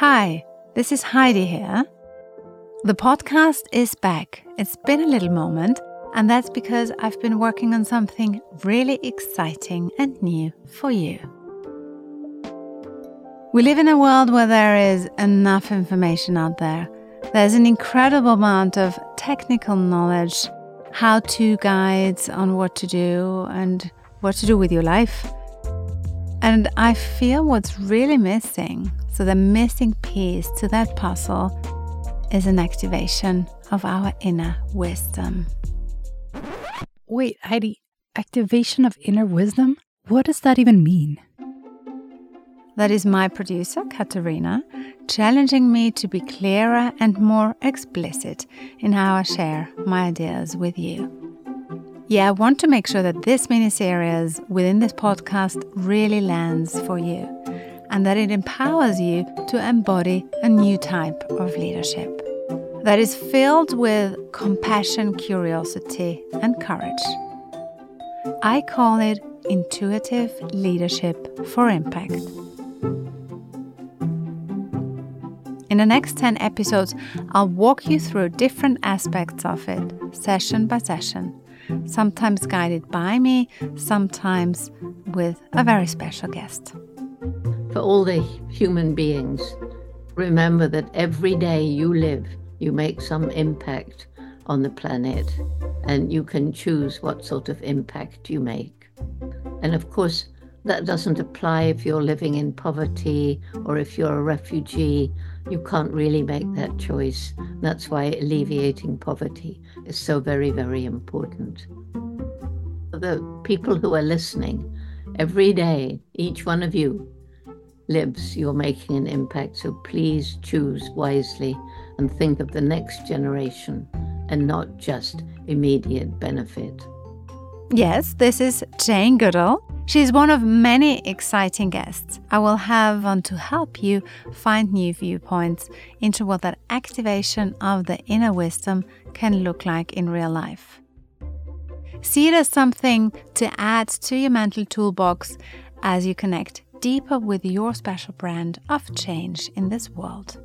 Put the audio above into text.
Hi, this is Heidi here. The podcast is back. It's been a little moment, and that's because I've been working on something really exciting and new for you. We live in a world where there is enough information out there. There's an incredible amount of technical knowledge, how to guides on what to do and what to do with your life. And I feel what's really missing, so the missing piece to that puzzle, is an activation of our inner wisdom. Wait, Heidi, activation of inner wisdom? What does that even mean? That is my producer, Katarina, challenging me to be clearer and more explicit in how I share my ideas with you. Yeah, I want to make sure that this mini series within this podcast really lands for you and that it empowers you to embody a new type of leadership that is filled with compassion, curiosity, and courage. I call it intuitive leadership for impact. In the next 10 episodes, I'll walk you through different aspects of it, session by session sometimes guided by me, sometimes with a very special guest. For all the human beings, remember that every day you live, you make some impact on the planet, and you can choose what sort of impact you make. And of course, that doesn't apply if you're living in poverty or if you're a refugee. You can't really make that choice. That's why alleviating poverty is so very, very important. The people who are listening, every day, each one of you lives, you're making an impact. So please choose wisely and think of the next generation and not just immediate benefit. Yes, this is Jane Goodall. She's one of many exciting guests I will have on to help you find new viewpoints into what that activation of the inner wisdom can look like in real life. See it as something to add to your mental toolbox as you connect deeper with your special brand of change in this world.